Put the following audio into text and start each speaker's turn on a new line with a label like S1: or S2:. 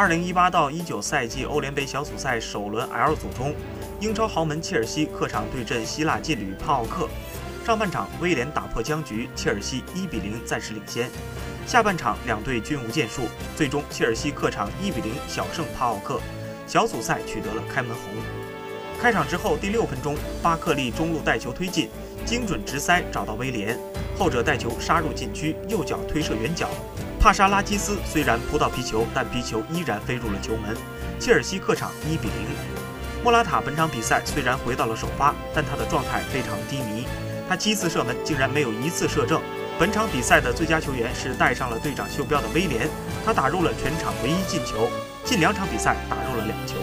S1: 2018到19赛季欧联杯小组赛首轮 L 组中，英超豪门切尔西客场对阵希腊劲旅帕奥克。上半场威廉打破僵局，切尔西1比0暂时领先。下半场两队均无建树，最终切尔西客场1比0小胜帕奥克，小组赛取得了开门红。开场之后第六分钟，巴克利中路带球推进，精准直塞找到威廉，后者带球杀入禁区，右脚推射远角。帕沙拉基斯虽然扑到皮球，但皮球依然飞入了球门。切尔西客场一比零。莫拉塔本场比赛虽然回到了首发，但他的状态非常低迷，他七次射门竟然没有一次射正。本场比赛的最佳球员是戴上了队长袖标的威廉，他打入了全场唯一进球，近两场比赛打入了两球。